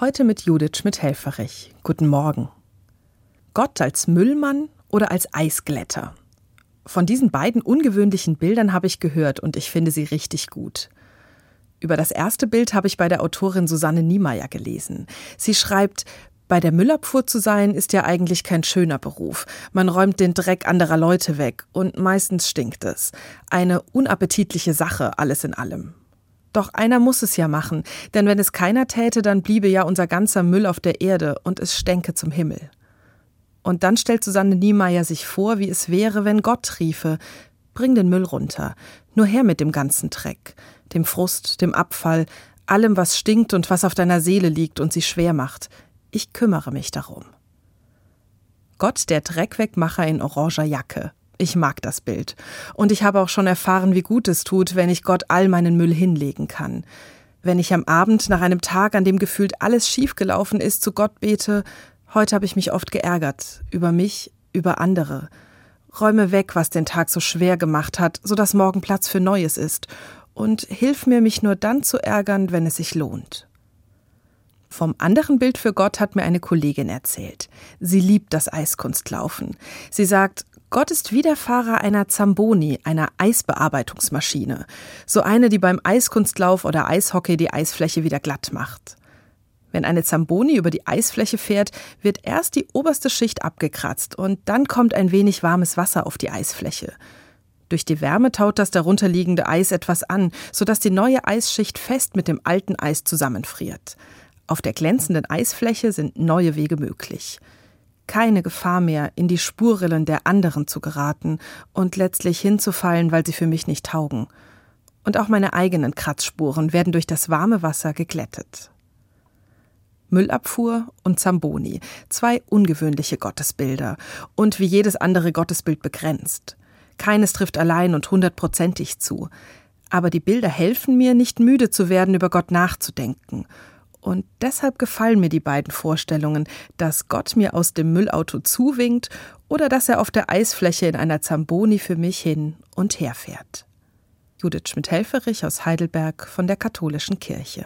Heute mit Judith Schmidt-Helferich. Guten Morgen. Gott als Müllmann oder als Eisglätter? Von diesen beiden ungewöhnlichen Bildern habe ich gehört und ich finde sie richtig gut. Über das erste Bild habe ich bei der Autorin Susanne Niemeyer gelesen. Sie schreibt, bei der Müllabfuhr zu sein ist ja eigentlich kein schöner Beruf. Man räumt den Dreck anderer Leute weg und meistens stinkt es. Eine unappetitliche Sache, alles in allem. Doch einer muss es ja machen, denn wenn es keiner täte, dann bliebe ja unser ganzer Müll auf der Erde und es stänke zum Himmel. Und dann stellt Susanne Niemeyer sich vor, wie es wäre, wenn Gott riefe, bring den Müll runter, nur her mit dem ganzen Dreck, dem Frust, dem Abfall, allem, was stinkt und was auf deiner Seele liegt und sie schwer macht. Ich kümmere mich darum. Gott, der Dreckwegmacher in oranger Jacke, ich mag das Bild. Und ich habe auch schon erfahren, wie gut es tut, wenn ich Gott all meinen Müll hinlegen kann. Wenn ich am Abend nach einem Tag, an dem gefühlt alles schiefgelaufen ist, zu Gott bete, heute habe ich mich oft geärgert, über mich, über andere. Räume weg, was den Tag so schwer gemacht hat, so dass morgen Platz für Neues ist. Und hilf mir, mich nur dann zu ärgern, wenn es sich lohnt. Vom anderen Bild für Gott hat mir eine Kollegin erzählt. Sie liebt das Eiskunstlaufen. Sie sagt, Gott ist wie einer Zamboni, einer Eisbearbeitungsmaschine. So eine, die beim Eiskunstlauf oder Eishockey die Eisfläche wieder glatt macht. Wenn eine Zamboni über die Eisfläche fährt, wird erst die oberste Schicht abgekratzt und dann kommt ein wenig warmes Wasser auf die Eisfläche. Durch die Wärme taut das darunterliegende Eis etwas an, sodass die neue Eisschicht fest mit dem alten Eis zusammenfriert. Auf der glänzenden Eisfläche sind neue Wege möglich keine Gefahr mehr, in die Spurrillen der anderen zu geraten und letztlich hinzufallen, weil sie für mich nicht taugen. Und auch meine eigenen Kratzspuren werden durch das warme Wasser geglättet. Müllabfuhr und Zamboni, zwei ungewöhnliche Gottesbilder und wie jedes andere Gottesbild begrenzt. Keines trifft allein und hundertprozentig zu. Aber die Bilder helfen mir, nicht müde zu werden, über Gott nachzudenken und deshalb gefallen mir die beiden Vorstellungen, dass Gott mir aus dem Müllauto zuwinkt oder dass er auf der Eisfläche in einer Zamboni für mich hin und her fährt. Judith Schmidt-Helferich aus Heidelberg von der Katholischen Kirche.